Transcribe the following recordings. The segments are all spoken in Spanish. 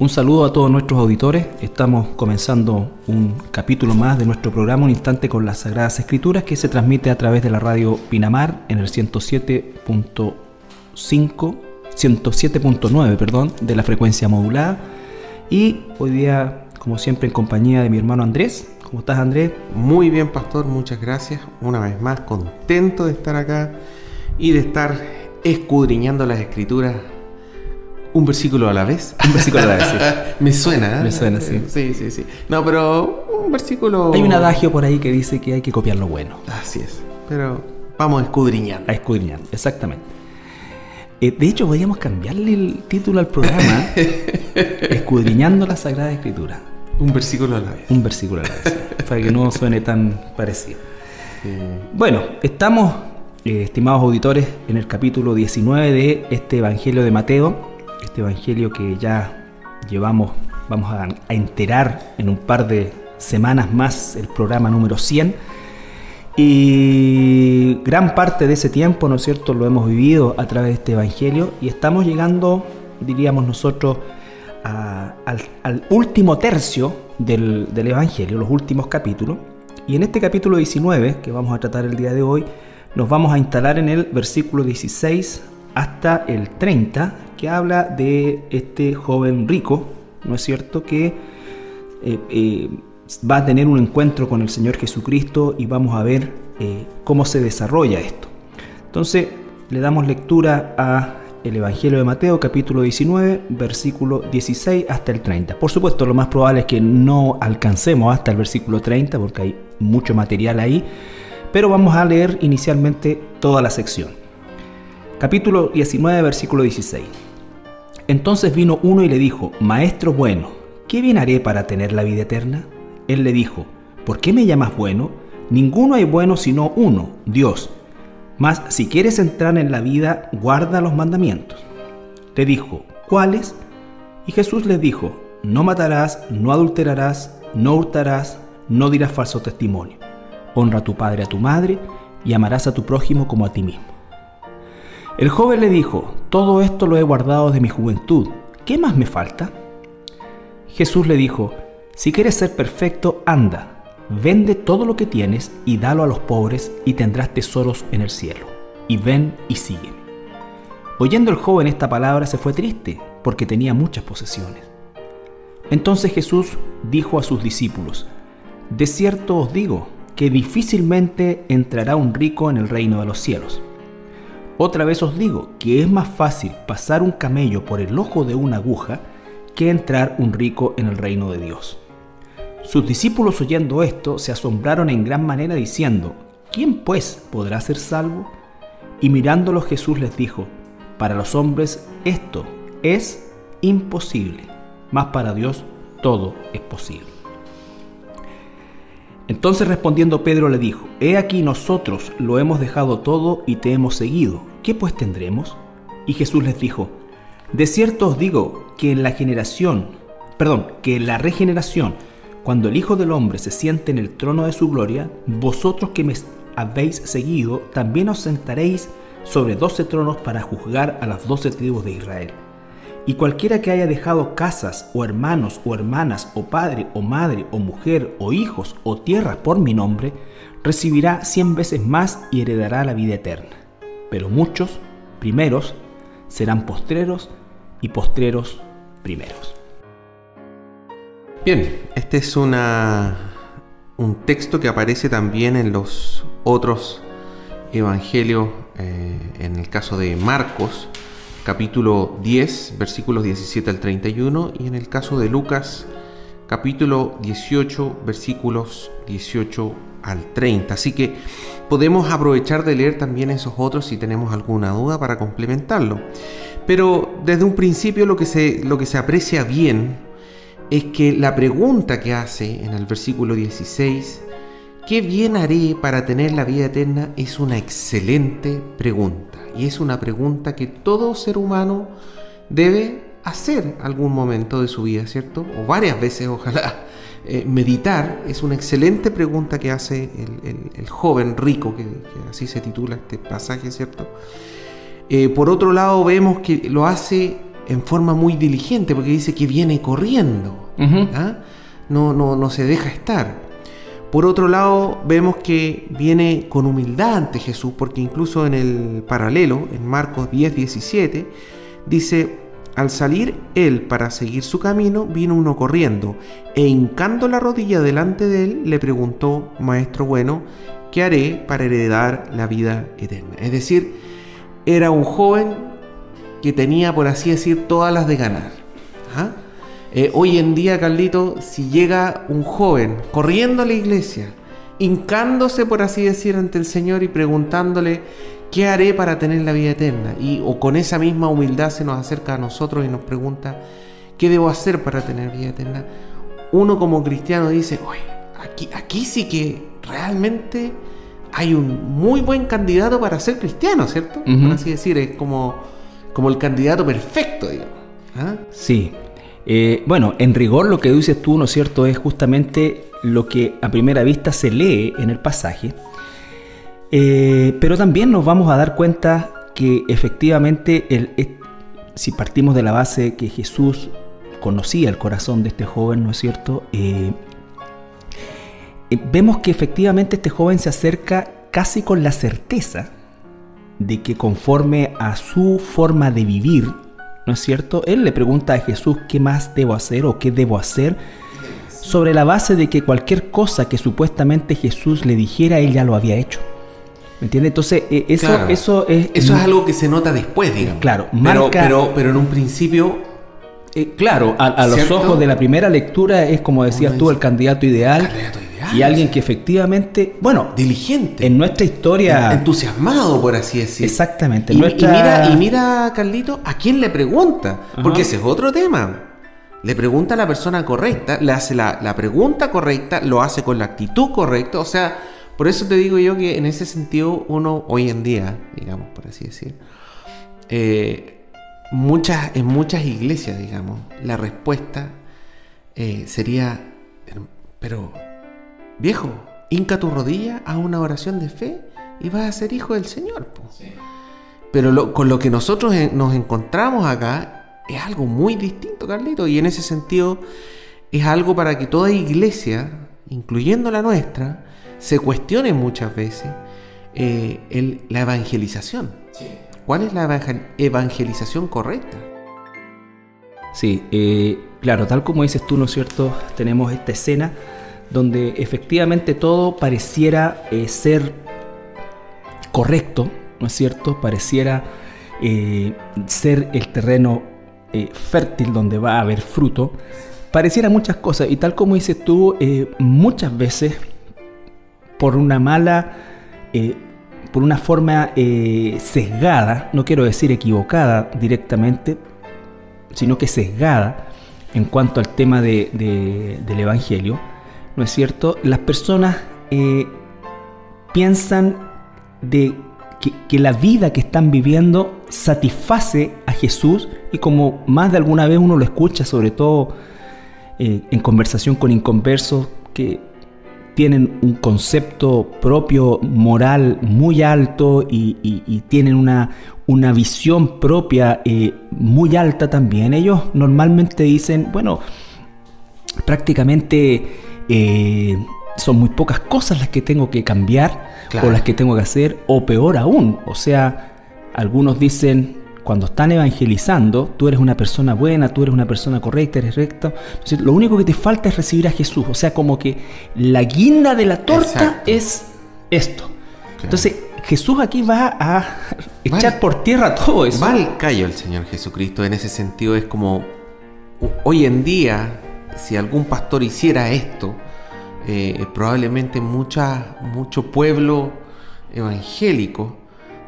Un saludo a todos nuestros auditores. Estamos comenzando un capítulo más de nuestro programa Un Instante con las Sagradas Escrituras que se transmite a través de la radio Pinamar en el 107.5, 107.9, perdón, de la frecuencia modulada. Y hoy día, como siempre, en compañía de mi hermano Andrés. ¿Cómo estás, Andrés? Muy bien, pastor. Muchas gracias. Una vez más, contento de estar acá y de estar escudriñando las escrituras un versículo a la vez. Un versículo a la vez, sí. Me suena, ¿eh? Me suena, sí. Sí, sí, sí. No, pero un versículo. Hay un adagio por ahí que dice que hay que copiar lo bueno. Así es. Pero vamos escudriñando. A escudriñar, exactamente. Eh, de hecho, podríamos cambiarle el título al programa: Escudriñando la Sagrada Escritura. Un versículo a la vez. Un versículo a la vez. para que no suene tan parecido. Bueno, estamos, eh, estimados auditores, en el capítulo 19 de este Evangelio de Mateo este evangelio que ya llevamos, vamos a, enterar en un par de semanas más el programa número 100. Y gran parte de ese tiempo, ¿no es cierto?, lo hemos vivido a través de este evangelio y estamos llegando, diríamos nosotros, al, último tercio del, del evangelio, los últimos capítulos. Y en este capítulo 19, que vamos a tratar el día de hoy, nos vamos a instalar en el versículo 16 hasta el 30, que habla de este joven rico, ¿no es cierto?, que eh, eh, va a tener un encuentro con el Señor Jesucristo y vamos a ver eh, cómo se desarrolla esto. Entonces, le damos lectura a el Evangelio de Mateo, capítulo 19, versículo 16 hasta el 30. Por supuesto, lo más probable es que no alcancemos hasta el versículo 30, porque hay mucho material ahí, pero vamos a leer inicialmente toda la sección. Capítulo 19, versículo 16. Entonces vino uno y le dijo, Maestro bueno, ¿qué bien haré para tener la vida eterna? Él le dijo, ¿por qué me llamas bueno? Ninguno hay bueno sino uno, Dios. Mas si quieres entrar en la vida, guarda los mandamientos. Le dijo, ¿cuáles? Y Jesús les dijo, no matarás, no adulterarás, no hurtarás, no dirás falso testimonio. Honra a tu padre y a tu madre, y amarás a tu prójimo como a ti mismo. El joven le dijo, todo esto lo he guardado de mi juventud, ¿qué más me falta? Jesús le dijo, si quieres ser perfecto, anda, vende todo lo que tienes y dalo a los pobres y tendrás tesoros en el cielo. Y ven y sígueme. Oyendo el joven esta palabra se fue triste, porque tenía muchas posesiones. Entonces Jesús dijo a sus discípulos, De cierto os digo, que difícilmente entrará un rico en el reino de los cielos. Otra vez os digo que es más fácil pasar un camello por el ojo de una aguja que entrar un rico en el reino de Dios. Sus discípulos oyendo esto se asombraron en gran manera diciendo, ¿quién pues podrá ser salvo? Y mirándolo Jesús les dijo, para los hombres esto es imposible, mas para Dios todo es posible. Entonces respondiendo Pedro le dijo, He aquí nosotros lo hemos dejado todo y te hemos seguido. ¿Qué pues tendremos? Y Jesús les dijo, de cierto os digo que en la generación, perdón, que en la regeneración, cuando el Hijo del Hombre se siente en el trono de su gloria, vosotros que me habéis seguido, también os sentaréis sobre doce tronos para juzgar a las doce tribus de Israel. Y cualquiera que haya dejado casas, o hermanos, o hermanas, o padre, o madre, o mujer, o hijos, o tierras por mi nombre, recibirá cien veces más y heredará la vida eterna pero muchos primeros serán postreros y postreros primeros. Bien, este es una, un texto que aparece también en los otros evangelios, eh, en el caso de Marcos, capítulo 10, versículos 17 al 31, y en el caso de Lucas, capítulo 18, versículos 18 al 30. Así que podemos aprovechar de leer también esos otros si tenemos alguna duda para complementarlo. Pero desde un principio lo que se, lo que se aprecia bien es que la pregunta que hace en el versículo 16, ¿qué bien haré para tener la vida eterna? es una excelente pregunta. Y es una pregunta que todo ser humano debe hacer algún momento de su vida, ¿cierto? O varias veces, ojalá. Eh, meditar es una excelente pregunta que hace el, joven rico, que, así se titula este pasaje, ¿cierto? Eh, por otro lado, vemos que lo hace en forma muy diligente, porque dice que viene corriendo. ¿ah? no, no, no se deja estar. Por otro lado, vemos que viene con humildad ante Jesús, porque incluso en el paralelo, en Marcos 10, 17, dice, al salir él para seguir su camino, vino uno corriendo, e hincando la rodilla delante de él, le preguntó, Maestro bueno, ¿qué haré para heredar la vida eterna? Es decir, era un joven que tenía, por así decir, todas las de ganar. ¿ah? Eh, hoy en día, Carlito, si llega un joven corriendo a la iglesia, hincándose, por así decir, ante el Señor y preguntándole, ¿qué haré para tener la vida eterna? Y o con esa misma humildad se nos acerca a nosotros y nos pregunta, ¿qué debo hacer para tener vida eterna? Uno como cristiano dice, oye, aquí, aquí sí que realmente hay un muy buen candidato para ser cristiano, ¿cierto? Por así decir, es como, como el candidato perfecto, digamos. ¿Ah? Sí, eh, bueno, en rigor lo que dices tú, ¿no es cierto?, es justamente lo que a primera vista se lee en el pasaje, eh, pero también nos vamos a dar cuenta que efectivamente, si partimos de la base que Jesús conocía el corazón de este joven, ¿no es cierto?, eh, vemos que efectivamente este joven se acerca casi con la certeza de que conforme a su forma de vivir, ¿no es cierto? Él le pregunta a Jesús qué más debo hacer o qué debo hacer sobre la base de que cualquier cosa que supuestamente Jesús le dijera, él ya lo había hecho. ¿Me entiende? Entonces, e, eso, eso es... Eso es algo que se nota después, digamos. Claro, pero, pero, en un principio... Eh, claro, a, los ojos de la primera lectura es como decías tú, el candidato ideal. candidato ideal y alguien que efectivamente, bueno, diligente. En nuestra historia. Entusiasmado, por así decir. Exactamente. Y, mira, y mira, Carlito, ¿a quién le pregunta? Porque ese es otro tema. Le pregunta a la persona correcta, le hace la, pregunta correcta, lo hace con la actitud correcta. O sea, por eso te digo yo que en ese sentido, uno hoy en día, digamos, por así decir, eh, muchas, en muchas iglesias, digamos, la respuesta eh, sería, pero Viejo, hinca tu rodilla a una oración de fe y vas a ser hijo del Señor. Pero con lo que nosotros nos encontramos acá es algo muy distinto, Carlito. Y en ese sentido es algo para que toda iglesia, incluyendo la nuestra, se cuestione muchas veces eh, la evangelización. ¿Cuál es la evangelización correcta? Sí, eh, claro, tal como dices tú, ¿no es cierto? Tenemos esta escena donde efectivamente todo pareciera eh, ser correcto, ¿no es cierto? Pareciera eh, ser el terreno eh, fértil donde va a haber fruto. Pareciera muchas cosas y tal como dices tú, muchas veces por una mala, por una forma sesgada, no quiero decir equivocada directamente, sino que sesgada en cuanto al tema del Evangelio, ¿no es cierto? Las personas eh, piensan de que, la vida que están viviendo satisface a Jesús y como más de alguna vez uno lo escucha, sobre todo eh, en conversación con inconversos que tienen un concepto propio moral muy alto y, tienen una, una, visión propia eh, muy alta también. Ellos normalmente dicen, bueno, prácticamente eh, son muy pocas cosas las que tengo que cambiar o las que tengo que hacer, o peor aún, o sea, algunos dicen, cuando están evangelizando, tú eres una persona buena, tú eres una persona correcta, eres recto. lo único que te falta es recibir a Jesús. O sea, como que la guinda de la torta es esto. Entonces, Jesús aquí va a echar por tierra todo eso. Va al callo el Señor Jesucristo. En ese sentido, es como hoy en día si algún pastor hiciera esto, eh, probablemente mucho pueblo evangélico,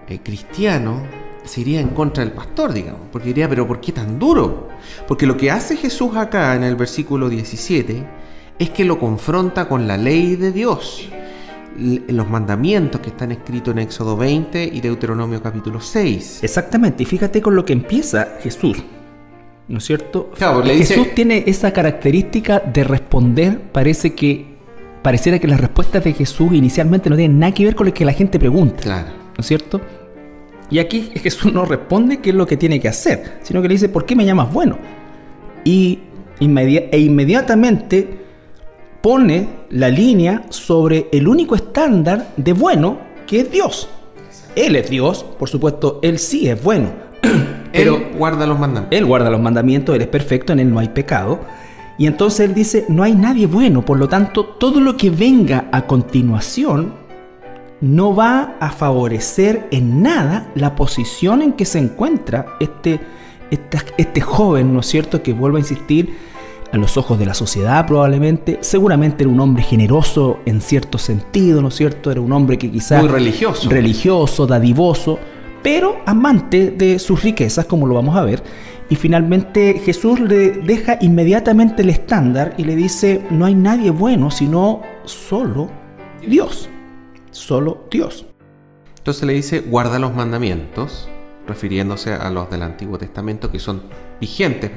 eh, cristiano, se iría en contra del pastor, digamos, porque diría, pero ¿por qué tan duro? Porque lo que hace Jesús acá en el versículo 17 es que lo confronta con la ley de Dios, los mandamientos que están escritos en Éxodo 20 y Deuteronomio capítulo 6. Exactamente, y fíjate con lo que empieza Jesús. ¿no es cierto? Jesús tiene esa característica de responder, parece que pareciera que las respuestas de Jesús inicialmente no tienen nada que ver con lo que la gente pregunta, ¿no es cierto? Y aquí Jesús no responde qué es lo que tiene que hacer, sino que le dice, ¿por qué me llamas bueno? Y e inmediatamente pone la línea sobre el único estándar de bueno que es Dios. Él es Dios, por supuesto, Él sí es bueno. Pero él guarda los mandamientos. Él guarda los mandamientos, Él es perfecto, en Él no hay pecado. Y entonces Él dice, no hay nadie bueno, por lo tanto, todo lo que venga a continuación no va a favorecer en nada la posición en que se encuentra este, este, este joven, ¿no es cierto?, que vuelvo a insistir, a los ojos de la sociedad probablemente, seguramente era un hombre generoso en cierto sentido, ¿no es cierto? Era un hombre que quizás... Muy religioso. Religioso, dadivoso, pero amante de sus riquezas, como lo vamos a ver. Y finalmente Jesús le deja inmediatamente el estándar y le dice, no hay nadie bueno sino solo Dios, solo Dios. Entonces le dice, guarda los mandamientos, refiriéndose a los del Antiguo Testamento que son vigentes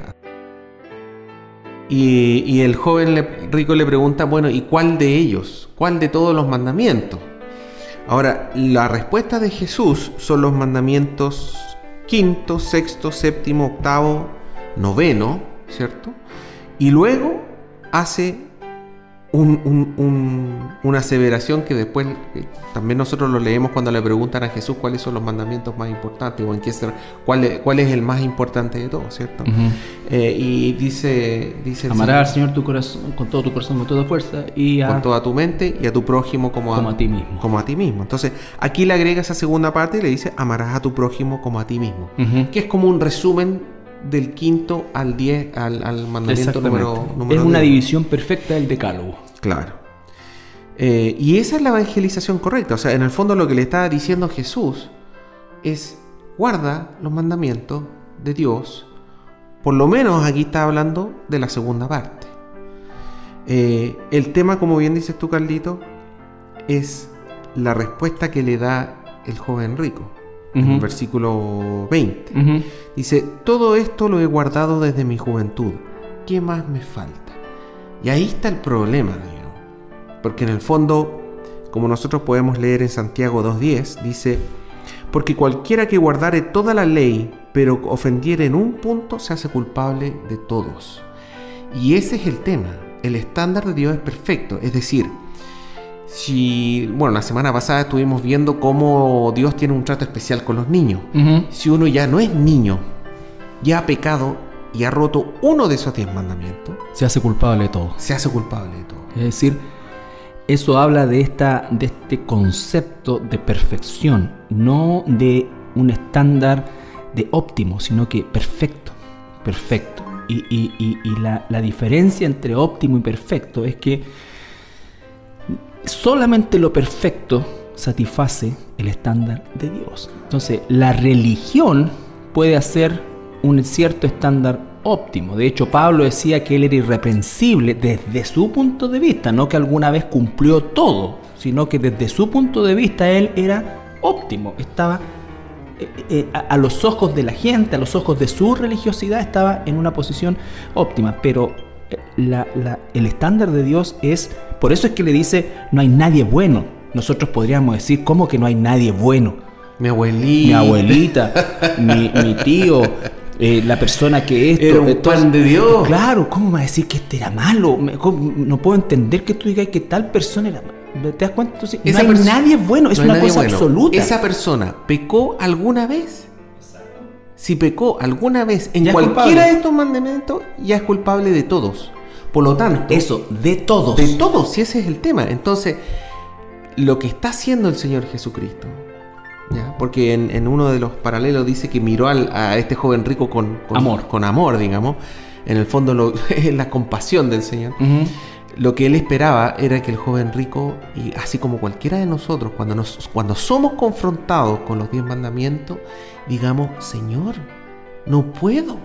y, el joven rico le pregunta, bueno, ¿y cuál de ellos? ¿Cuál de todos los mandamientos? Ahora, la respuesta de Jesús son los mandamientos quinto, sexto, séptimo, octavo, noveno, ¿cierto? Y luego hace una aseveración que después eh, también nosotros lo leemos cuando le preguntan a Jesús cuáles son los mandamientos más importantes o en qué cuál, es, cuál es el más importante de todos, ¿cierto? Eh, y dice, dice amarás al Señor tu corazón, con todo tu corazón, con toda fuerza y con toda tu mente y a tu prójimo como, a, ti mismo. Como a ti mismo. Entonces aquí le agrega esa segunda parte y le dice amarás a tu prójimo como a ti mismo, que es como un resumen del quinto al diez, al, mandamiento número, Es una división perfecta del decálogo. Claro. Eh, y esa es la evangelización correcta. O sea, en el fondo lo que le está diciendo Jesús es guarda los mandamientos de Dios. Por lo menos aquí está hablando de la segunda parte. Eh, el tema, como bien dices tú, Carlito, es la respuesta que le da el joven rico. En el versículo 20. Dice, todo esto lo he guardado desde mi juventud. ¿Qué más me falta? Y ahí está el problema, porque en el fondo, como nosotros podemos leer en Santiago 2.10, dice, porque cualquiera que guardare toda la ley, pero ofendiere en un punto, se hace culpable de todos. Y ese es el tema. El estándar de Dios es perfecto. Es decir, si, bueno, la semana pasada estuvimos viendo cómo Dios tiene un trato especial con los niños. Si uno ya no es niño, ya ha pecado y ha roto uno de esos diez mandamientos, se hace culpable de todo. Se hace culpable de todo. Es decir, eso habla de, esta, de este concepto de perfección, no de un estándar de óptimo, sino que perfecto, perfecto. Y, la, la diferencia entre óptimo y perfecto es que solamente lo perfecto satisface el estándar de Dios. Entonces, la religión puede hacer un cierto estándar óptimo. De hecho, Pablo decía que él era irreprensible desde su punto de vista, no que alguna vez cumplió todo, sino que desde su punto de vista él era óptimo, estaba eh, eh, a, los ojos de la gente, a los ojos de su religiosidad, estaba en una posición óptima, pero eh, el estándar de Dios es, por eso es que le dice, no hay nadie bueno. Nosotros podríamos decir, ¿cómo que no hay nadie bueno? Mi abuelita. Mi abuelita, mi, mi tío, eh, la persona que esto. Era un pan de Dios. Claro, ¿cómo va a decir que este era malo? No puedo entender que tú digas que tal persona era ¿Te das cuenta? Entonces, no hay nadie bueno, es una cosa absoluta. Esa persona pecó alguna vez. Si pecó alguna vez en cualquiera de estos mandamientos, ya es culpable de todos. Por lo tanto. Eso, de todos. De todos, si ese es el tema. Entonces, lo que está haciendo el Señor Jesucristo porque en, uno de los paralelos dice que miró a este joven rico con, amor. con amor, digamos. En el fondo es la compasión del Señor. Lo que él esperaba era que el joven rico, y así como cualquiera de nosotros, cuando, nos, cuando somos confrontados con los diez mandamientos, digamos, Señor, no puedo.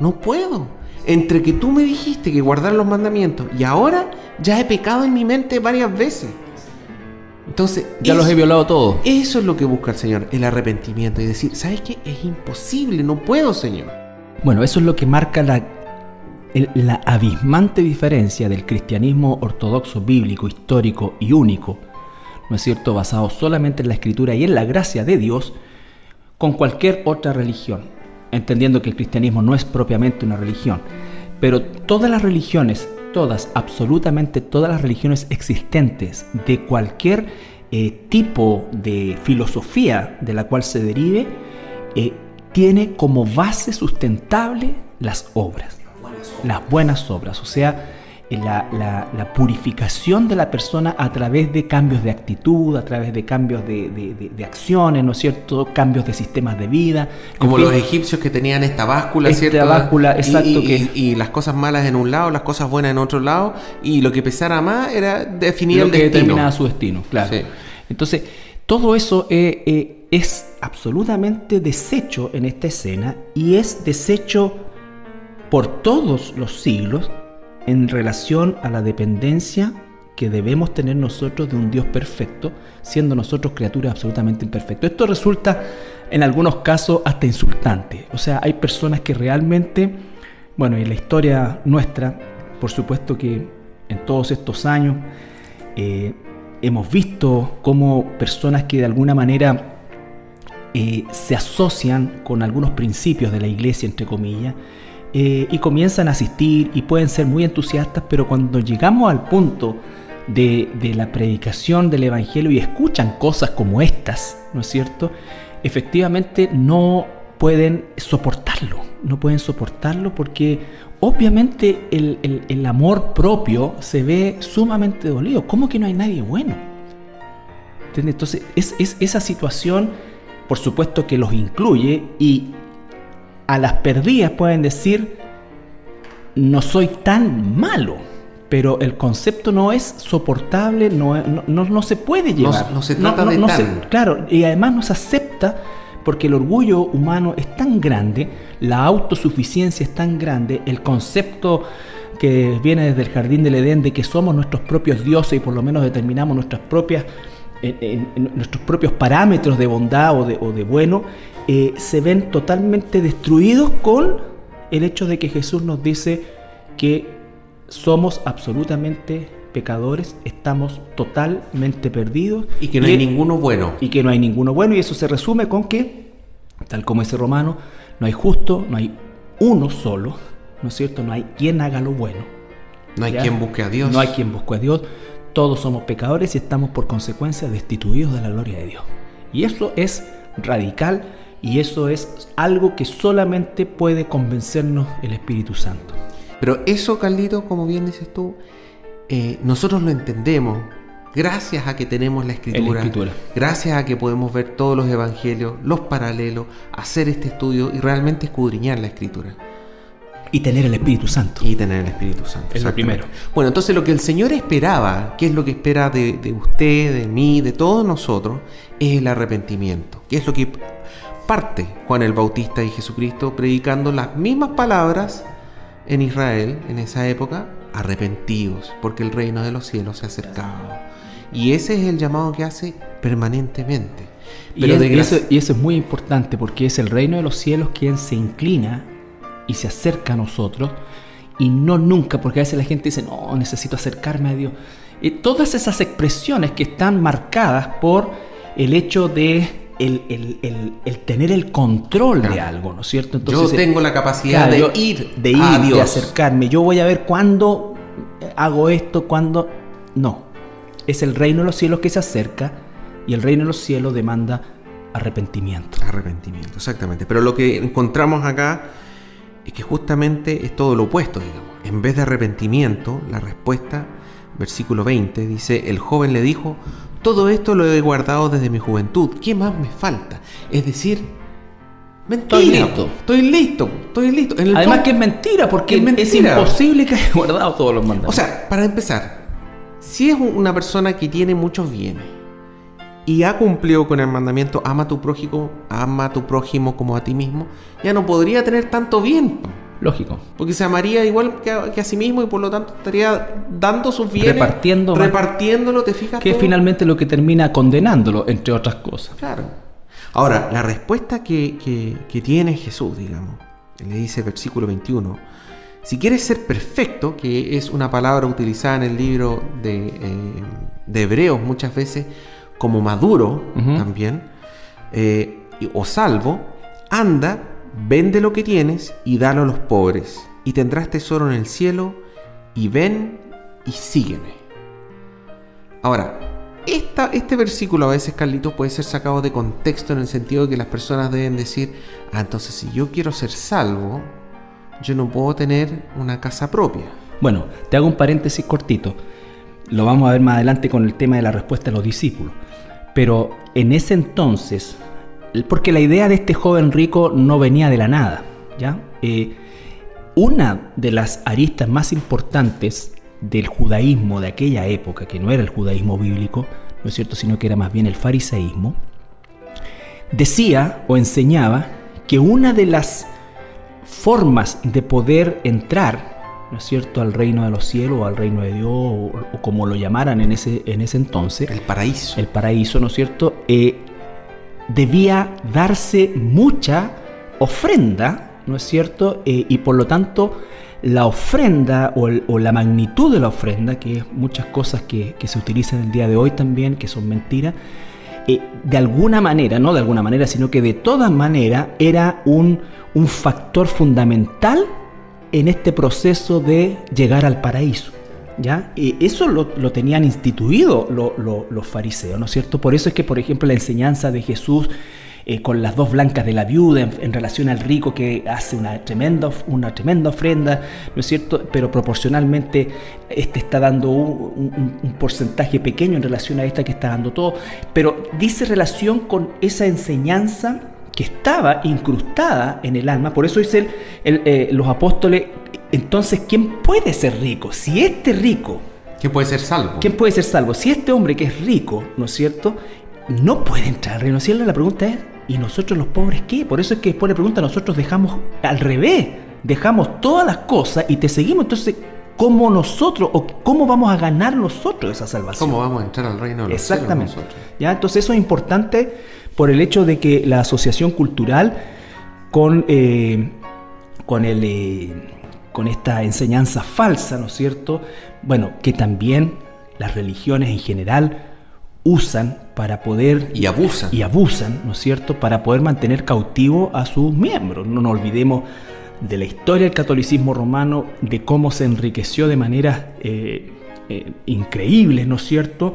No puedo. Entre que tú me dijiste que guardar los mandamientos y ahora ya he pecado en mi mente varias veces. Entonces, ya los he violado todos. Eso es lo que busca el Señor, el arrepentimiento y decir, ¿sabes qué? Es imposible, no puedo, Señor. Bueno, eso es lo que marca la, la abismante diferencia del cristianismo ortodoxo, bíblico, histórico y único, ¿no es cierto?, basado solamente en la escritura y en la gracia de Dios, con cualquier otra religión, entendiendo que el cristianismo no es propiamente una religión, pero todas las religiones, todas, absolutamente todas las religiones existentes de cualquier eh, tipo de filosofía de la cual se derive, eh, tiene como base sustentable las obras, las buenas obras, o sea, la, purificación de la persona a través de cambios de actitud, a través de cambios de, acciones, ¿no es cierto? Cambios de sistemas de vida. Como los egipcios que tenían esta báscula, esta ¿cierto? báscula, exacto. Y, y, las cosas malas en un lado, las cosas buenas en otro lado, y lo que pesara más era definir el que determinaba su destino, claro. Entonces, todo eso eh, eh, es absolutamente deshecho en esta escena y es deshecho por todos los siglos en relación a la dependencia que debemos tener nosotros de un Dios perfecto, siendo nosotros criaturas absolutamente imperfectas. Esto resulta en algunos casos hasta insultante. O sea, hay personas que realmente, bueno, en la historia nuestra, por supuesto que en todos estos años, eh, hemos visto cómo personas que de alguna manera eh, se asocian con algunos principios de la iglesia, entre comillas, eh, y comienzan a asistir y pueden ser muy entusiastas, pero cuando llegamos al punto de, la predicación del Evangelio y escuchan cosas como estas, ¿no es cierto? Efectivamente no pueden soportarlo, no pueden soportarlo porque obviamente el, amor propio se ve sumamente dolido. ¿Cómo que no hay nadie bueno? Entonces es, es esa situación, por supuesto que los incluye y a las perdidas pueden decir, no soy tan malo, pero el concepto no es soportable, no, no, se puede llevar. No, se trata de tan. claro, y además no se acepta porque el orgullo humano es tan grande, la autosuficiencia es tan grande, el concepto que viene desde el jardín del Edén de que somos nuestros propios dioses y por lo menos determinamos nuestras propias, nuestros propios parámetros de bondad o de, o de bueno, eh, se ven totalmente destruidos con el hecho de que Jesús nos dice que somos absolutamente pecadores, estamos totalmente perdidos. Y que no hay ninguno bueno. Y que no hay ninguno bueno. Y eso se resume con que, tal como ese romano, no hay justo, no hay uno solo, ¿no es cierto? No hay quien haga lo bueno. No hay quien busque a Dios. No hay quien busque a Dios. Todos somos pecadores y estamos por consecuencia destituidos de la gloria de Dios. Y eso es radical y eso es algo que solamente puede convencernos el Espíritu Santo. Pero eso, Carlito, como bien dices tú, eh, nosotros lo entendemos gracias a que tenemos la escritura, gracias a que podemos ver todos los evangelios, los paralelos, hacer este estudio y realmente escudriñar la escritura. Y tener el Espíritu Santo. Y tener el Espíritu Santo. Es lo primero. Bueno, entonces lo que el Señor esperaba, que es lo que espera de, de usted, de mí, de todos nosotros, es el arrepentimiento. Que es lo que parte Juan el Bautista y Jesucristo predicando las mismas palabras en Israel en esa época, arrepentidos, porque el reino de los cielos se ha acercado. Y ese es el llamado que hace permanentemente. y, eso, y eso es muy importante porque es el reino de los cielos quien se inclina y se acerca a nosotros y no nunca, porque a veces la gente dice, no, necesito acercarme a Dios. Y todas esas expresiones que están marcadas por el hecho de el, tener el control de algo, ¿no es cierto? Entonces, yo tengo la capacidad de ir, de ir, de acercarme. Yo voy a ver cuándo hago esto, cuándo. No. Es el reino de los cielos que se acerca y el reino de los cielos demanda arrepentimiento. Arrepentimiento, exactamente. Pero lo que encontramos acá es que justamente es todo lo opuesto, digamos. En vez de arrepentimiento, la respuesta, versículo 20, dice, el joven le dijo, todo esto lo he guardado desde mi juventud. ¿Qué más me falta? Es decir, mentira. Estoy listo. Estoy listo. Estoy listo. Además que es mentira, porque es, imposible que haya guardado todos los mandamientos. O sea, para empezar, si es una persona que tiene muchos bienes y ha cumplido con el mandamiento ama a tu prójimo, ama a tu prójimo como a ti mismo, ya no podría tener tanto bien. Lógico. Porque se amaría igual que a, sí mismo y por lo tanto estaría dando sus bienes. Repartiendo repartiéndolo, ¿te fijas? Que es finalmente lo que termina condenándolo, entre otras cosas. Claro. Ahora, la respuesta que, tiene Jesús, digamos, le dice versículo 21, si quieres ser perfecto, que es una palabra utilizada en el libro de, eh, Hebreos muchas veces como maduro también, eh, o salvo, anda, vende lo que tienes y dalo a los pobres, y tendrás tesoro en el cielo, y ven y sígueme. Ahora, este versículo a veces, Carlitos, puede ser sacado de contexto en el sentido de que las personas deben decir, ah, entonces si yo quiero ser salvo, yo no puedo tener una casa propia. Bueno, te hago un paréntesis cortito. Lo vamos a ver más adelante con el tema de la respuesta de los discípulos. Pero en ese entonces, porque la idea de este joven rico no venía de la nada, ¿ya? Eh, una de las aristas más importantes del judaísmo de aquella época, que no era el judaísmo bíblico, ¿no es cierto?, sino que era más bien el fariseísmo, decía o enseñaba que una de las formas de poder entrar, ¿no es cierto?, al reino de los cielos o al reino de Dios, o, como lo llamaran en ese, en ese entonces. El paraíso. El paraíso, ¿no es cierto?, eh, debía darse mucha ofrenda, ¿no es cierto?, eh, y por lo tanto la ofrenda o, la magnitud de la ofrenda, que es muchas cosas que, se utilizan el día de hoy también, que son mentiras, eh, de alguna manera, no de alguna manera, sino que de todas maneras era un, un factor fundamental en este proceso de llegar al paraíso. ¿Ya? Eso lo, tenían instituido los fariseos, ¿no es cierto? Por eso es que, por ejemplo, la enseñanza de Jesús eh, con las dos blancas de la viuda en, relación al rico que hace una tremenda, una tremenda ofrenda, ¿no es cierto? Pero proporcionalmente este está dando un, porcentaje pequeño en relación a esta que está dando todo. Pero dice relación con esa enseñanza que estaba incrustada en el alma. Por eso dice eh, los apóstoles, entonces, ¿quién puede ser rico? Si este rico... ¿Quién puede ser salvo? ¿Quién puede ser salvo? Si este hombre que es rico, ¿no es cierto? No puede entrar al reino cielo, la pregunta es, ¿y nosotros los pobres qué? Por eso es que después le pregunta, nosotros dejamos al revés, dejamos todas las cosas y te seguimos. Entonces, ¿cómo nosotros o cómo vamos a ganar nosotros esa salvación? ¿Cómo vamos a entrar al reino de los Exactamente. Cielos nosotros? ¿Ya? Entonces, eso es importante por el hecho de que la asociación cultural con, eh, con el... Eh, con esta enseñanza falsa, ¿no es cierto? Bueno, que también las religiones en general usan para poder... Y abusan. Y abusan, ¿no es cierto?, para poder mantener cautivo a sus miembros. No nos olvidemos de la historia del catolicismo romano, de cómo se enriqueció de manera eh, eh, increíble, ¿no es cierto?,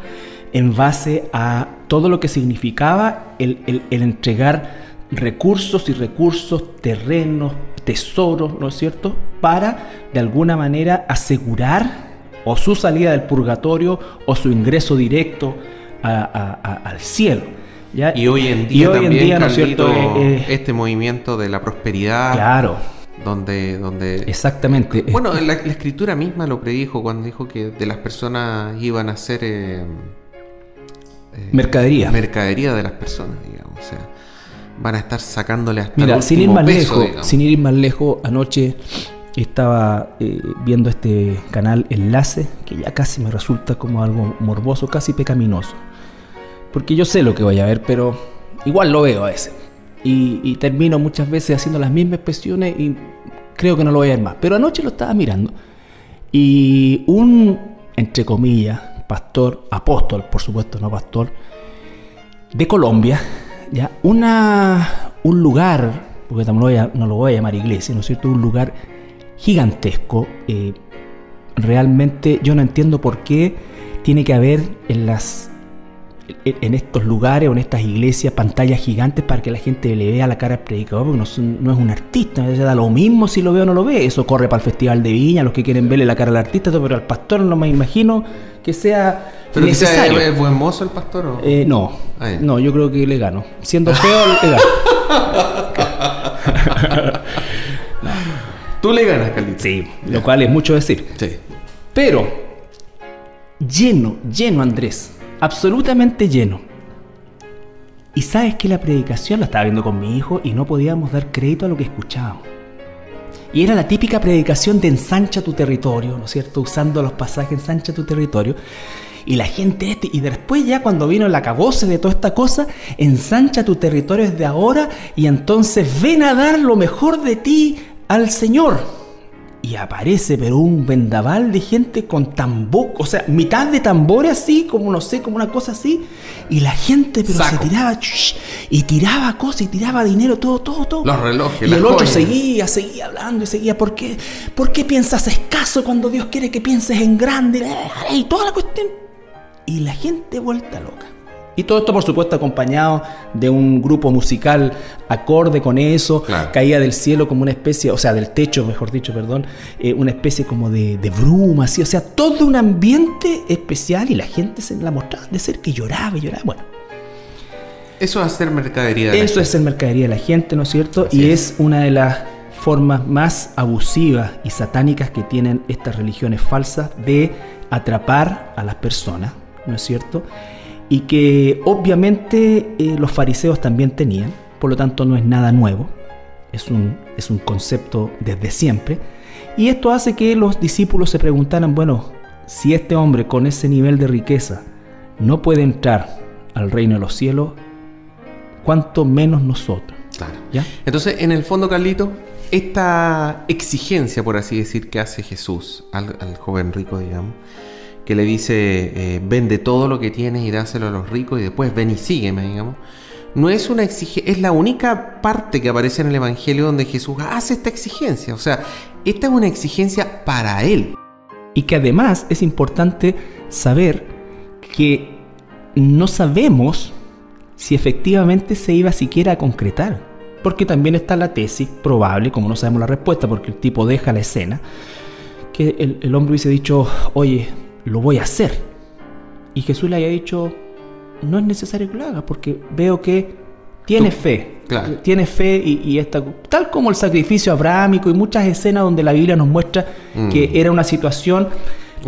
en base a todo lo que significaba el, el entregar recursos y recursos, terrenos, tesoros, ¿no es cierto?, para de alguna manera asegurar o su salida del purgatorio o su ingreso directo al cielo. Y hoy en día, también, ¿no es cierto? Eh, eh, este movimiento de la prosperidad. Claro. Donde, donde exactamente bueno la, escritura misma lo predijo cuando dijo que de las personas iban a ser eh, mercadería mercadería de las personas digamos o sea van a estar sacándole hasta Mira, sin ir más lejos, sin ir más lejos, anoche estaba eh, viendo este canal Enlace, que ya casi me resulta como algo morboso, casi pecaminoso. Porque yo sé lo que voy a ver, pero igual lo veo a ese. Y, termino muchas veces haciendo las mismas expresiones y creo que no lo voy a ver más. Pero anoche lo estaba mirando. Y un, entre comillas, pastor, apóstol, por supuesto, no pastor, de Colombia, ¿ya? Una, un lugar, porque no lo, voy a, llamar iglesia, ¿no cierto? Un lugar gigantesco. Eh, realmente yo no entiendo por qué tiene que haber en las en estos lugares o en estas iglesias pantallas gigantes para que la gente le vea la cara al predicador, porque no, es un artista, da lo mismo si lo ve o no lo ve, eso corre para el Festival de Viña, los que quieren verle la cara al artista, pero al pastor no me imagino que sea ¿Pero necesario. ¿Es buen mozo el pastor? O? Eh, no, ah, no, yo creo que le gano. Siendo feo, le gano. Tú le ganas, Carlitos. Sí, lo cual es mucho decir. Sí. Pero, lleno, lleno, Andrés. Absolutamente lleno. Y sabes que la predicación la estaba viendo con mi hijo y no podíamos dar crédito a lo que escuchábamos. Y era la típica predicación de ensancha tu territorio, ¿no es cierto? Usando los pasajes ensancha tu territorio. Y la gente este, y después ya cuando vino el acabose de toda esta cosa, ensancha tu territorio desde ahora y entonces ven a dar lo mejor de ti al Señor. Y aparece, pero un vendaval de gente con tambor, o sea, mitad de tambores así, como no sé, como una cosa así, y la gente, pero se tiraba, y tiraba cosas, y tiraba dinero, todo, todo, todo. Los relojes, Y el otro seguía, seguía hablando, y seguía, ¿por qué, ¿por qué piensas escaso cuando Dios quiere que pienses en grande? Y toda la cuestión. Y la gente vuelta loca. Y todo esto, por supuesto, acompañado de un grupo musical acorde con eso, caía del cielo como una especie, o sea, del techo, mejor dicho, perdón, eh, una especie como de, bruma, así, o sea, todo un ambiente especial y la gente se la mostraba de ser que lloraba y lloraba. Bueno. Eso es hacer mercadería de Eso es ser mercadería de la gente, ¿no es cierto? y es una de las formas más abusivas y satánicas que tienen estas religiones falsas de atrapar a las personas, ¿no es cierto? Y que obviamente eh, los fariseos también tenían, por lo tanto no es nada nuevo, es un, es un concepto desde siempre, y esto hace que los discípulos se preguntaran, bueno, si este hombre con ese nivel de riqueza no puede entrar al reino de los cielos, ¿cuánto menos nosotros? Claro. ¿Ya? Entonces, en el fondo, Carlito, esta exigencia, por así decir, que hace Jesús al, al joven rico, digamos, que le dice, eh, vende todo lo que tienes y dáselo a los ricos y después ven y sígueme, digamos. No es una exigencia, es la única parte que aparece en el Evangelio donde Jesús hace esta exigencia. O sea, esta es una exigencia para Él. Y que además es importante saber que no sabemos si efectivamente se iba siquiera a concretar. Porque también está la tesis probable, como no sabemos la respuesta, porque el tipo deja la escena, que el, el hombre hubiese dicho, oye, lo voy a hacer. Y Jesús le haya dicho, no es necesario que lo haga, porque veo que tiene fe. Tiene fe y, está, tal como el sacrificio abrámico y muchas escenas donde la Biblia nos muestra mm. que era una situación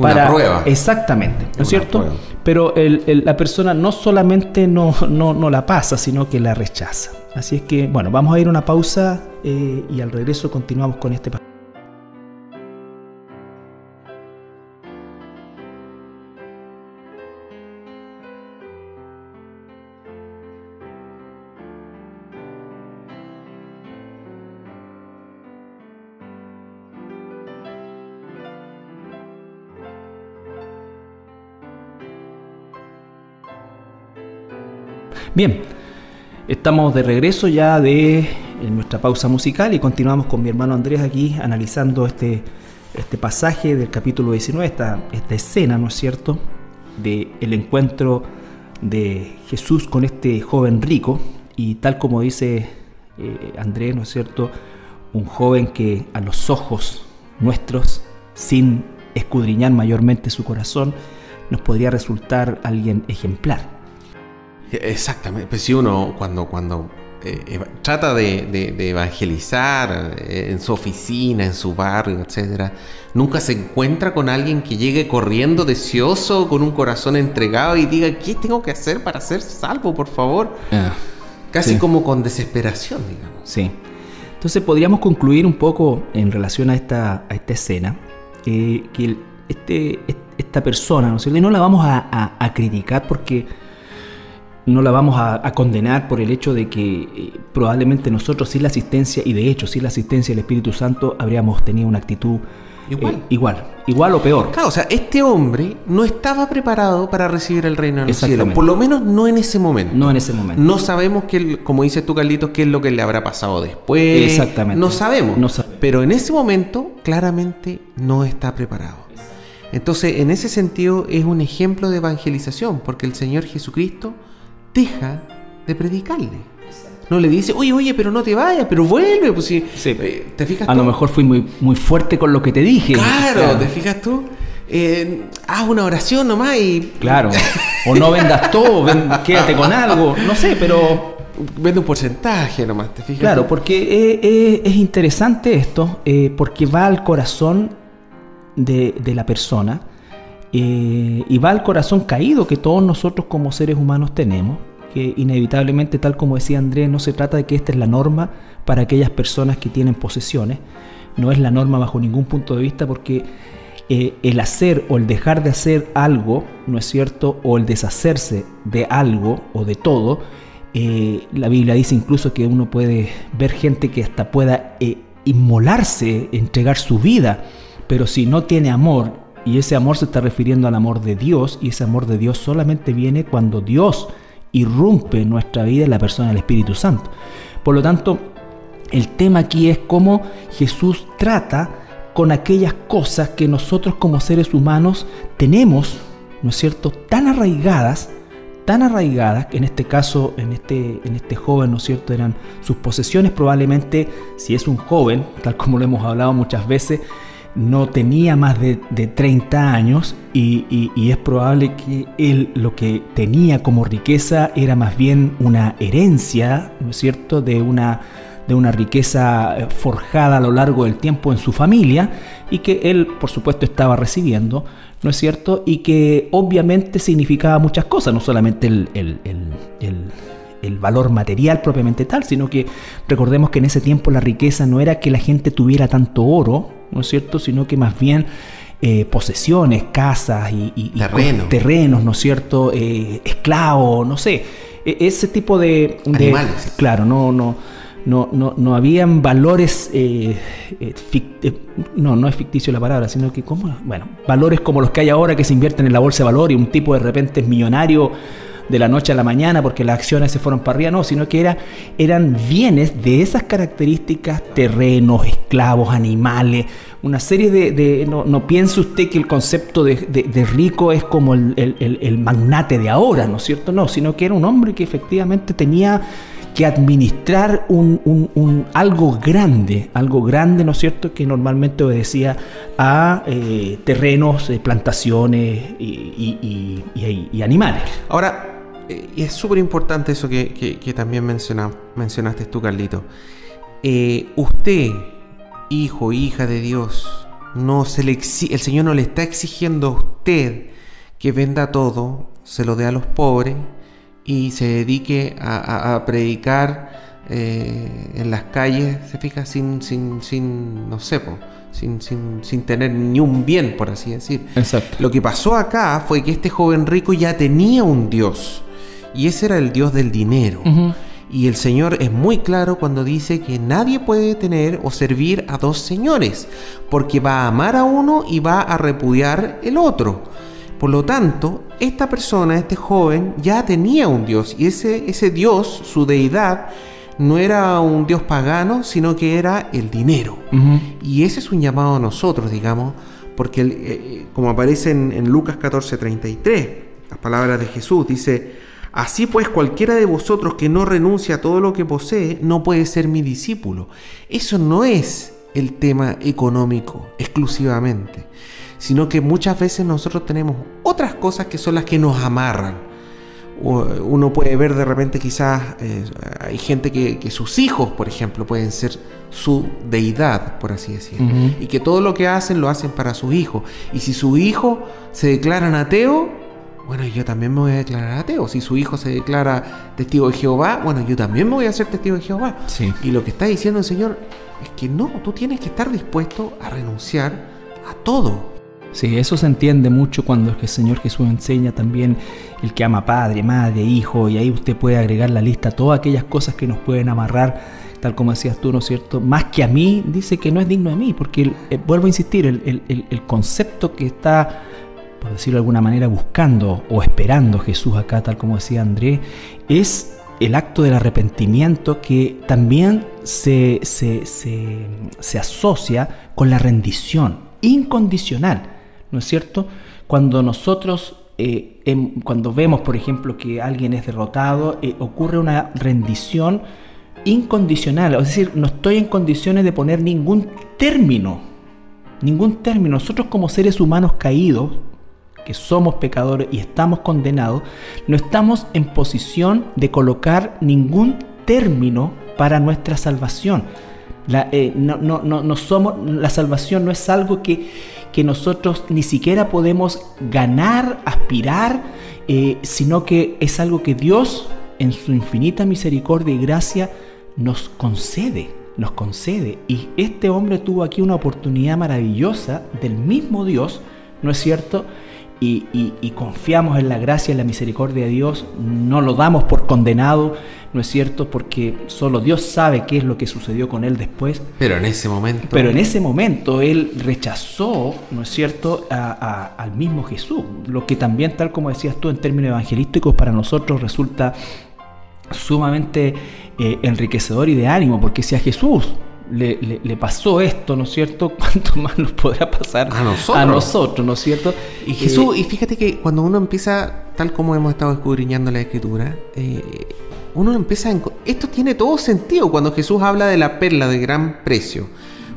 para... Una prueba. Exactamente, ¿no es cierto? Pero la persona no solamente no, no, la pasa, sino que la rechaza. Así es que, bueno, vamos a ir a una pausa eh, y al regreso continuamos con este Bien, estamos de regreso ya de nuestra pausa musical y continuamos con mi hermano Andrés aquí analizando este, este pasaje del capítulo 19, esta, esta escena, ¿no es cierto?, de el encuentro de Jesús con este joven rico y tal como dice eh, Andrés, ¿no es cierto?, un joven que a los ojos nuestros, sin escudriñar mayormente su corazón, nos podría resultar alguien ejemplar. Exactamente. Pues si uno cuando, cuando eh, trata de, evangelizar eh, en su oficina, en su barrio, etcétera, nunca se encuentra con alguien que llegue corriendo deseoso, con un corazón entregado y diga, ¿qué tengo que hacer para ser salvo, por favor? Ah, Casi como con desesperación, digamos. Sí. Entonces podríamos concluir un poco en relación a esta, a esta escena, eh, que este, esta persona, ¿no es cierto? Y no la vamos a criticar porque no la vamos a, condenar por el hecho de que eh, probablemente nosotros sin la asistencia, y de hecho sin la asistencia del Espíritu Santo, habríamos tenido una actitud igual, eh, igual, igual o peor. Claro, o sea, este hombre no estaba preparado para recibir el reino de los cielos, por lo menos no en ese momento. No en ese momento. No sabemos, que, como dices tú, Carlitos, qué es lo que le habrá pasado después. Exactamente. No sabemos. No pero en ese momento, claramente, no está preparado. Entonces, en ese sentido, es un ejemplo de evangelización, porque el Señor Jesucristo deja de predicarle. No le dice, oye, oye, pero no te vayas, pero vuelve. Pues si, eh, ¿te fijas A lo mejor fui muy, muy fuerte con lo que te dije. Claro, ¿te fijas tú? Eh, haz una oración nomás y. Claro. O no vendas todo, quédate con algo. No sé, pero. Vende un porcentaje nomás, ¿te fijas? Claro, porque eh, es interesante esto, porque va al corazón de, de la persona eh, y va al corazón caído que todos nosotros como seres humanos tenemos, inevitablemente, tal como decía Andrés, no se trata de que esta es la norma para aquellas personas que tienen posesiones, no es la norma bajo ningún punto de vista porque eh, el hacer o el dejar de hacer algo, ¿no es cierto? O el deshacerse de algo o de todo, eh, la Biblia dice incluso que uno puede ver gente que hasta pueda inmolarse, entregar su vida, pero si no tiene amor, y ese amor se está refiriendo al amor de Dios, y ese amor de Dios solamente viene cuando Dios irrumpe en nuestra vida en la persona del Espíritu Santo. Por lo tanto, el tema aquí es cómo Jesús trata con aquellas cosas que nosotros como seres humanos tenemos, ¿no es cierto?, tan arraigadas, tan arraigadas, que en este caso, en este, en este joven, ¿no es cierto?, eran sus posesiones, probablemente, si es un joven, tal como lo hemos hablado muchas veces, no tenía más de, 30 años y, y, es probable que él lo que tenía como riqueza era más bien una herencia, ¿no es cierto?, de una de una riqueza eh, forjada a lo largo del tiempo en su familia y que él, por supuesto, estaba recibiendo, ¿no es cierto? Y que obviamente significaba muchas cosas, no solamente el, el, valor material propiamente tal, sino que recordemos que en ese tiempo la riqueza no era que la gente tuviera tanto oro, ¿no es cierto? Sino que más bien eh, posesiones, casas y, terrenos, ¿no es cierto? Eh, esclavos, no sé. E, ese tipo de... Animales. claro, no, no no, no, no habían valores, eh, eh, no, no es ficticio la palabra, sino que, como, bueno, valores como los que hay ahora que se invierten en la bolsa de valor y un tipo de repente es millonario de la noche a la mañana porque las acciones se fueron para arriba, no, sino que era, eran bienes de esas características, terrenos, esclavos, animales, una serie de... no, no, piense usted que el concepto de, rico es como el, el magnate de ahora, ¿no es cierto? No, sino que era un hombre que efectivamente tenía que administrar un, algo grande, algo grande, ¿no es cierto?, que normalmente obedecía a eh, terrenos, eh, plantaciones y, animales. Ahora, eh, es súper importante eso que, también menciona, mencionaste tú, Carlito. usted, hijo, hija de Dios, no se le el Señor no le está exigiendo a usted que venda todo, se lo dé a los pobres y se dedique a, predicar eh, en las calles, se fija, sin, sin, sin no sé, sin, sin, sin, tener ni un bien, por así decir. Exacto. Lo que pasó acá fue que este joven rico ya tenía un Dios, y ese era el Dios del dinero. Y el Señor es muy claro cuando dice que nadie puede tener o servir a dos señores, porque va a amar a uno y va a repudiar el otro. Por lo tanto, esta persona, este joven, ya tenía un Dios y ese, ese Dios, su deidad, no era un Dios pagano, sino que era el dinero. Y ese es un llamado a nosotros, digamos, porque eh, eh, como aparece en, en Lucas 14:33, las palabras de Jesús, dice, Así pues, cualquiera de vosotros que no renuncia a todo lo que posee, no puede ser mi discípulo. Eso no es el tema económico exclusivamente sino que muchas veces nosotros tenemos otras cosas que son las que nos amarran. Uno puede ver de repente quizás eh, hay gente que, sus hijos, por ejemplo, pueden ser su deidad, por así decirlo. Y que todo lo que hacen lo hacen para sus hijos. Y si su hijo se declaran ateo, bueno, yo también me voy a declarar ateo. Si su hijo se declara testigo de Jehová, bueno, yo también me voy a ser testigo de Jehová. Y lo que está diciendo el Señor es que no, tú tienes que estar dispuesto a renunciar a todo. Sí, eso se entiende mucho cuando el Señor Jesús enseña también el que ama padre, madre, hijo, y ahí usted puede agregar la lista todas aquellas cosas que nos pueden amarrar, tal como decías tú, ¿no es cierto? Más que a mí, dice que no es digno de mí, porque eh, vuelvo a insistir, el, concepto que está, por decirlo de alguna manera, buscando o esperando Jesús acá, tal como decía Andrés, es el acto del arrepentimiento que también se, se, se asocia con la rendición incondicional. ¿no es cierto? Cuando nosotros, eh, em, cuando vemos, por ejemplo, que alguien es derrotado, eh, ocurre una rendición incondicional, es decir, no estoy en condiciones de poner ningún término, ningún término. Nosotros como seres humanos caídos, que somos pecadores y estamos condenados, no estamos en posición de colocar ningún término para nuestra salvación. La, eh, no, no, no, somos, la salvación no es algo que, que nosotros ni siquiera podemos ganar, aspirar, eh, sino que es algo que Dios en su infinita misericordia y gracia nos concede, nos concede. Y este hombre tuvo aquí una oportunidad maravillosa del mismo Dios, ¿no es cierto? Y, confiamos en la gracia y la misericordia de Dios, no lo damos por condenado, ¿no es cierto? Porque solo Dios sabe qué es lo que sucedió con él después. Pero en ese momento... Pero en ese momento él rechazó, ¿no es cierto?, al mismo Jesús, lo que también, tal como decías tú, en términos evangelísticos, para nosotros resulta sumamente eh, enriquecedor y de ánimo, porque si a Jesús le, pasó esto, ¿no es cierto? ¿Cuánto más nos podrá pasar a nosotros, a nosotros ¿no es cierto? Y Jesús, eh, y fíjate que cuando uno empieza, tal como hemos estado escudriñando la escritura, eh, uno empieza a... Esto tiene todo sentido cuando Jesús habla de la perla de gran precio.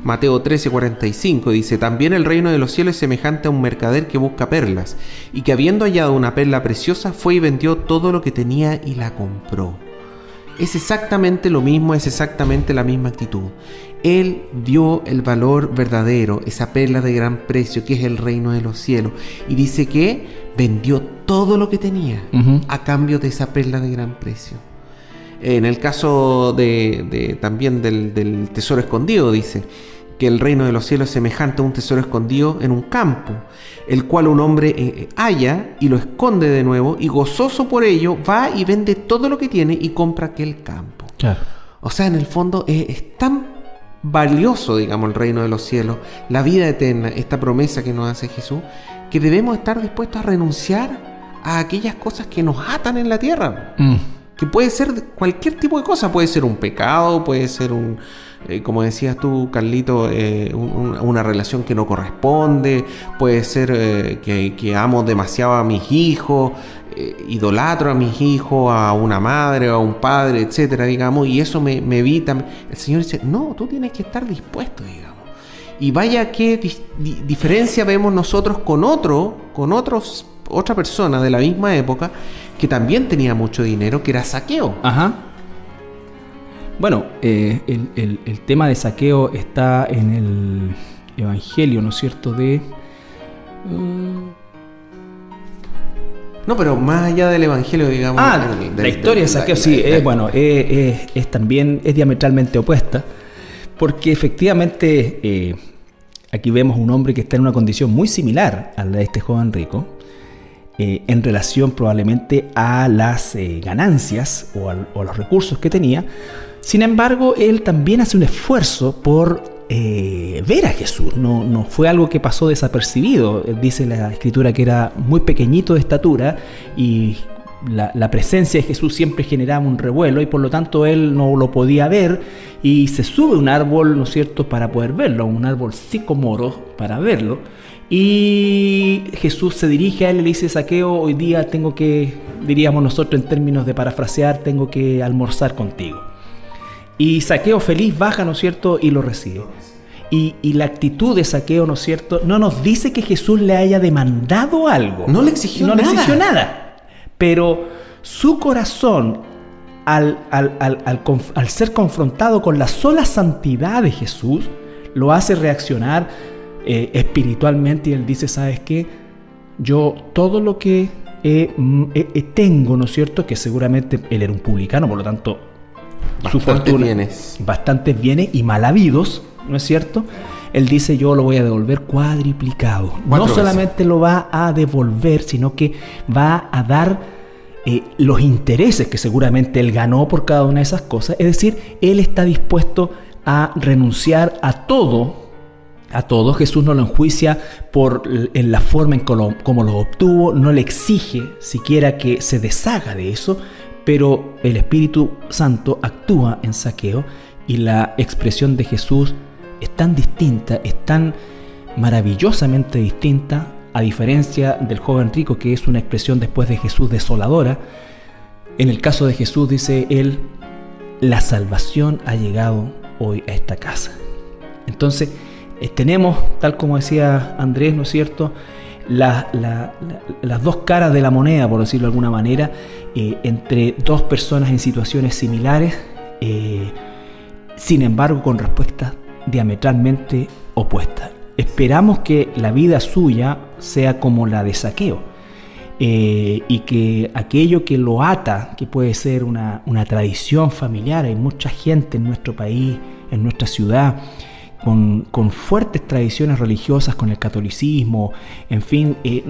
Mateo 13, 45 dice, también el reino de los cielos es semejante a un mercader que busca perlas, y que habiendo hallado una perla preciosa, fue y vendió todo lo que tenía y la compró es exactamente lo mismo, es exactamente la misma actitud. Él dio el valor verdadero, esa perla de gran precio que es el reino de los cielos. Y dice que vendió todo lo que tenía a cambio de esa perla de gran precio. En el caso de, también del, del tesoro escondido, dice, que el reino de los cielos es semejante a un tesoro escondido en un campo, el cual un hombre eh, eh, halla y lo esconde de nuevo y gozoso por ello va y vende todo lo que tiene y compra aquel campo. O sea, en el fondo es, tan valioso, digamos, el reino de los cielos, la vida eterna, esta promesa que nos hace Jesús, que debemos estar dispuestos a renunciar a aquellas cosas que nos atan en la tierra. Mm. Que puede ser cualquier tipo de cosa, puede ser un pecado, puede ser un, eh, como decías tú, Carlito, eh, una relación que no corresponde, puede ser eh, que, amo demasiado a mis hijos, idolatro a mis hijos, a una madre a un padre, etcétera, digamos, y eso me, evita. El Señor dice, no, tú tienes que estar dispuesto, digamos. Y vaya qué diferencia vemos nosotros con otro, con otros, otra persona de la misma época que también tenía mucho dinero, que era saqueo. Ajá. Bueno, eh, el, tema de saqueo está en el Evangelio, ¿no es cierto? De... No, pero más allá del Evangelio, digamos... Ah, la historia de saqueo, sí, es, bueno, es, también es diametralmente opuesta, porque efectivamente eh, aquí vemos un hombre que está en una condición muy similar a la de este joven rico, eh, en relación probablemente a las ganancias o a los recursos que tenía, sin embargo, él también hace un esfuerzo por eh, ver a Jesús. No, no, fue algo que pasó desapercibido. Dice la escritura que era muy pequeñito de estatura y la, presencia de Jesús siempre generaba un revuelo y por lo tanto él no lo podía ver y se sube un árbol, ¿no es cierto?, para poder verlo, un árbol psicomoro para verlo. Y Jesús se dirige a él y le dice, Saqueo, hoy día tengo que, diríamos nosotros en términos de parafrasear, tengo que almorzar contigo. Y Saqueo feliz baja, ¿no es cierto?, y lo recibe. Y, la actitud de Saqueo, ¿no es cierto?, no nos dice que Jesús le haya demandado algo. No le exigió nada. No le exigió nada. Pero su corazón, al, al, ser confrontado con la sola santidad de Jesús, lo hace reaccionar eh, espiritualmente y él dice, ¿sabes qué? Yo todo lo que mm, tengo, ¿no es cierto? Que seguramente él era un publicano, por lo tanto su fortuna, bienes. bastantes bienes y mal habidos, ¿no es cierto? Él dice yo lo voy a devolver cuadriplicado. no solamente lo va a devolver, sino que va a dar eh, los intereses que seguramente él ganó por cada una de esas cosas. Es decir, él está dispuesto a renunciar a todo. A todo Jesús no lo enjuicia por en la forma en como lo obtuvo, no le exige siquiera que se deshaga de eso, pero el Espíritu Santo actúa en saqueo y la expresión de Jesús es tan distinta, es tan maravillosamente distinta, a diferencia del joven rico, que es una expresión después de Jesús desoladora. En el caso de Jesús dice él, la salvación ha llegado hoy a esta casa. Entonces, eh, tenemos, tal como decía Andrés, ¿no es cierto?, las dos caras de la moneda, por decirlo de alguna manera, eh, entre dos personas en situaciones similares, eh, sin embargo con respuestas diametralmente opuestas. Esperamos que la vida suya sea como la de saqueo eh, y que aquello que lo ata, que puede ser una, tradición familiar, hay mucha gente en nuestro país, en nuestra ciudad, con, fuertes tradiciones religiosas, con el catolicismo, en fin, eh,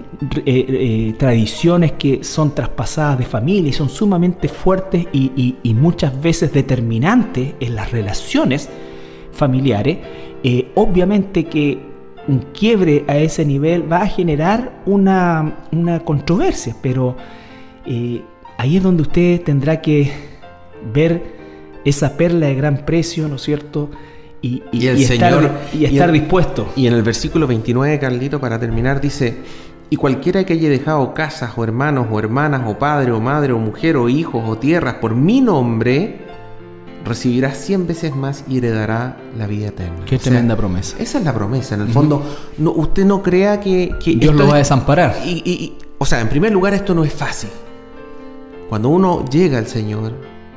eh, tradiciones que son traspasadas de familia y son sumamente fuertes y, muchas veces determinantes en las relaciones familiares, obviamente que un quiebre a ese nivel va a generar una, una controversia, pero ahí es donde usted tendrá que ver esa perla de gran precio, ¿no es cierto? Y, el Señor, estar, y estar dispuesto. Y en el versículo 29, Carlito, para terminar, dice, y cualquiera que haya dejado casas o hermanos o hermanas o padre o madre o mujer o hijos o tierras por mi nombre, recibirá cien veces más y heredará la vida eterna. Qué tremenda promesa. Esa es la promesa. En el fondo, no, usted no crea que... Dios lo va a desamparar. Y, o sea, en primer lugar, esto no es fácil. Cuando uno llega al Señor,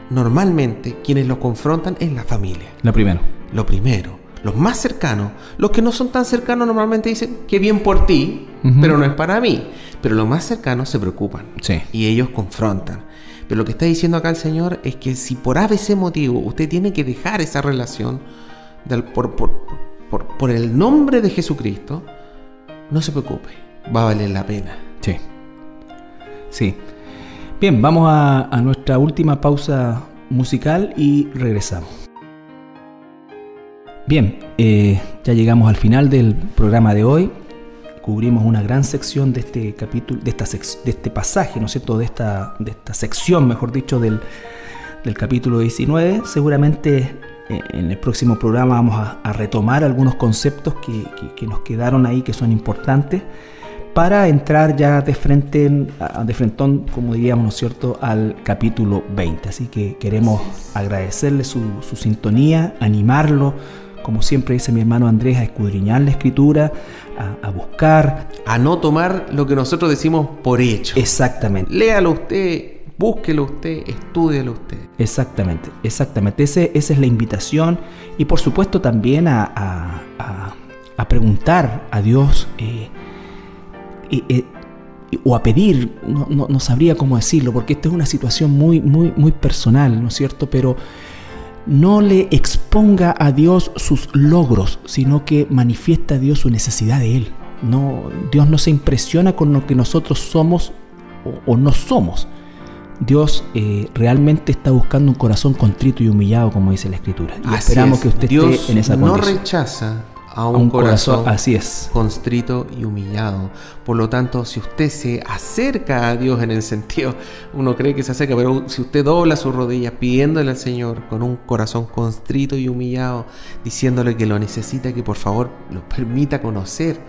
normalmente quienes lo confrontan es la familia. Lo primero lo primero. Los más cercanos, los que no son tan cercanos normalmente dicen, que bien por ti, pero no es para mí. Pero los más cercanos se preocupan sí. y ellos confrontan. Pero lo que está diciendo acá el Señor es que si por ABC motivo usted tiene que dejar esa relación por, el nombre de Jesucristo, no se preocupe, va a valer la pena. Sí. Sí. Bien, vamos a nuestra última pausa musical y regresamos. Bien, eh, ya llegamos al final del programa de hoy. Cubrimos una gran sección de este capítulo, de, esta de este pasaje, ¿no es cierto? De esta, de esta sección, mejor dicho, del, capítulo 19. Seguramente eh, en el próximo programa vamos a, retomar algunos conceptos que, nos quedaron ahí, que son importantes, para entrar ya de frente, de frentón, como diríamos, ¿no es cierto?, al capítulo 20. Así que queremos agradecerle su, su sintonía, animarlo como siempre dice mi hermano Andrés, a escudriñar la escritura, a, buscar. A no tomar lo que nosotros decimos por hecho. Exactamente. Léalo usted, búsquelo usted, estúdielo usted. Exactamente, exactamente. esa es la invitación y por supuesto también a, preguntar a Dios eh, eh, o a pedir, no, no, sabría cómo decirlo, porque esta es una situación muy, muy, muy personal, ¿no es cierto? Pero no le exponga a Dios sus logros, sino que manifiesta a Dios su necesidad de Él. No, Dios no se impresiona con lo que nosotros somos o, no somos. Dios eh, realmente está buscando un corazón contrito y humillado, como dice la Escritura. Y esperamos que usted esté en esa condición. No rechaza a un, corazón, así es. constrito y humillado. Por lo tanto, si usted se acerca a Dios en el sentido, uno cree que se acerca, pero si usted dobla sus rodillas pidiéndole al Señor con un corazón constrito y humillado, diciéndole que lo necesita, que por favor lo permita conocer.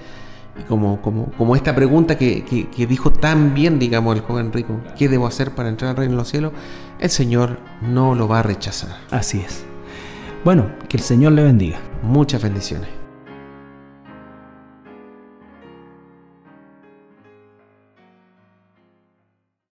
Como, como, como esta pregunta que, que dijo tan bien, digamos, el joven rico, ¿qué debo hacer para entrar al reino de los cielos? El Señor no lo va a rechazar. Así es. Bueno, que el Señor le bendiga. Muchas bendiciones.